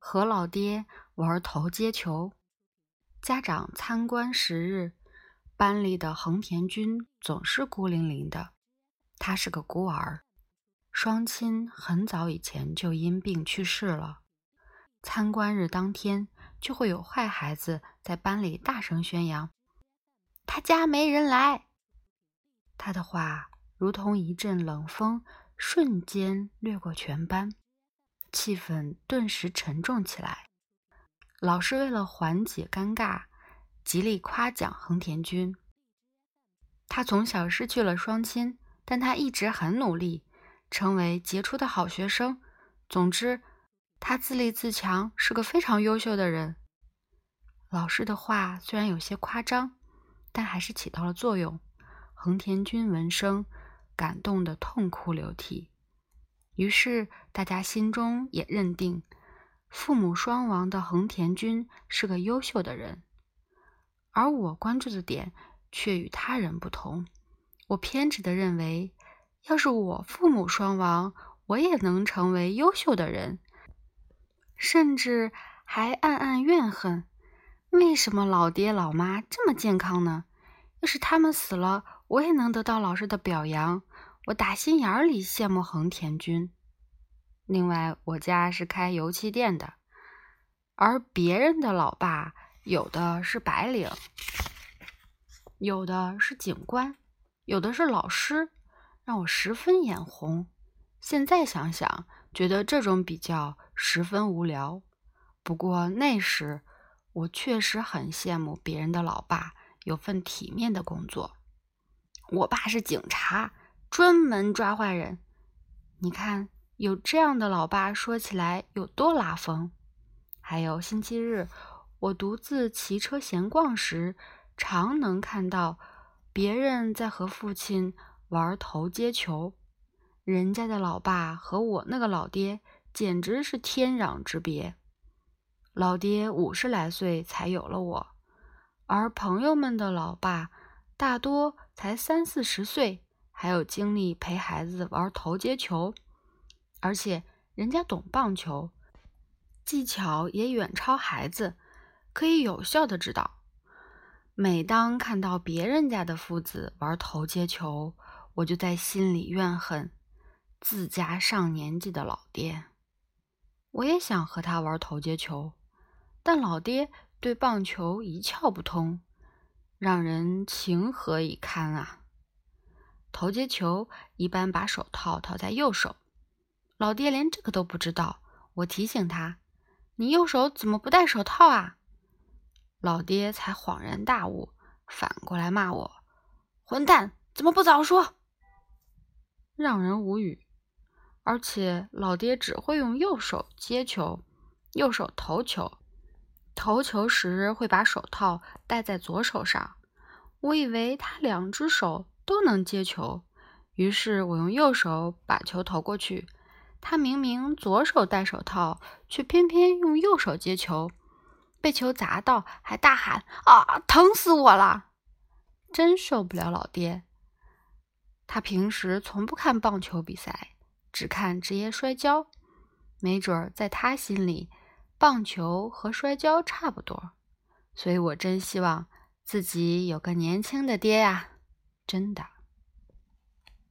和老爹玩投接球。家长参观时日，班里的横田君总是孤零零的。他是个孤儿，双亲很早以前就因病去世了。参观日当天，就会有坏孩子在班里大声宣扬：“他家没人来。”他的话如同一阵冷风，瞬间掠过全班，气氛顿时沉重起来。老师为了缓解尴尬，极力夸奖横田君。他从小失去了双亲，但他一直很努力，成为杰出的好学生。总之。他自立自强，是个非常优秀的人。老师的话虽然有些夸张，但还是起到了作用。横田君闻声，感动得痛哭流涕。于是大家心中也认定，父母双亡的横田君是个优秀的人。而我关注的点却与他人不同。我偏执地认为，要是我父母双亡，我也能成为优秀的人。甚至还暗暗怨恨，为什么老爹老妈这么健康呢？要是他们死了，我也能得到老师的表扬。我打心眼里羡慕横田君。另外，我家是开油漆店的，而别人的老爸有的是白领，有的是警官，有的是老师，让我十分眼红。现在想想，觉得这种比较。十分无聊，不过那时我确实很羡慕别人的老爸有份体面的工作。我爸是警察，专门抓坏人。你看，有这样的老爸，说起来有多拉风。还有星期日，我独自骑车闲逛时，常能看到别人在和父亲玩投接球。人家的老爸和我那个老爹。简直是天壤之别。老爹五十来岁才有了我，而朋友们的老爸大多才三四十岁，还有精力陪孩子玩投接球，而且人家懂棒球，技巧也远超孩子，可以有效的指导。每当看到别人家的父子玩投接球，我就在心里怨恨自家上年纪的老爹。我也想和他玩投接球，但老爹对棒球一窍不通，让人情何以堪啊！投接球一般把手套套在右手，老爹连这个都不知道。我提醒他：“你右手怎么不戴手套啊？”老爹才恍然大悟，反过来骂我：“混蛋，怎么不早说？”让人无语。而且老爹只会用右手接球，右手投球。投球时会把手套戴在左手上。我以为他两只手都能接球，于是我用右手把球投过去。他明明左手戴手套，却偏偏用右手接球，被球砸到还大喊：“啊，疼死我了！”真受不了老爹。他平时从不看棒球比赛。只看职业摔跤，没准儿在他心里，棒球和摔跤差不多。所以我真希望自己有个年轻的爹呀，真的。